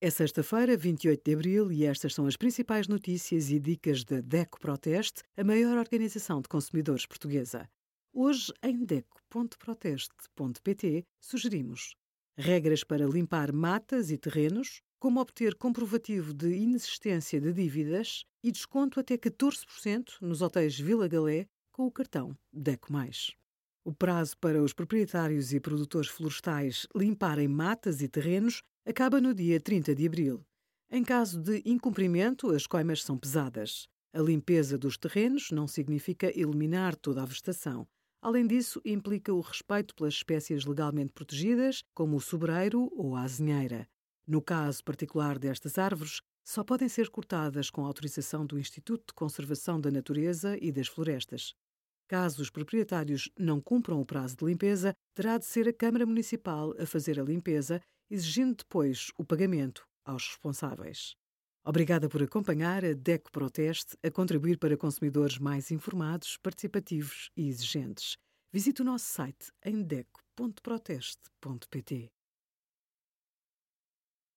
É sexta-feira, 28 de abril, e estas são as principais notícias e dicas da DECO Proteste, a maior organização de consumidores portuguesa. Hoje, em DECO.proteste.pt, sugerimos regras para limpar matas e terrenos, como obter comprovativo de inexistência de dívidas e desconto até 14% nos hotéis Vila Galé com o cartão DECO+. O prazo para os proprietários e produtores florestais limparem matas e terrenos acaba no dia 30 de abril. Em caso de incumprimento, as coimas são pesadas. A limpeza dos terrenos não significa eliminar toda a vegetação. Além disso, implica o respeito pelas espécies legalmente protegidas, como o sobreiro ou a azinheira. No caso particular destas árvores, só podem ser cortadas com autorização do Instituto de Conservação da Natureza e das Florestas. Caso os proprietários não cumpram o prazo de limpeza, terá de ser a Câmara Municipal a fazer a limpeza, exigindo depois o pagamento aos responsáveis. Obrigada por acompanhar a DECO Proteste a contribuir para consumidores mais informados, participativos e exigentes. Visite o nosso site em deco.proteste.pt.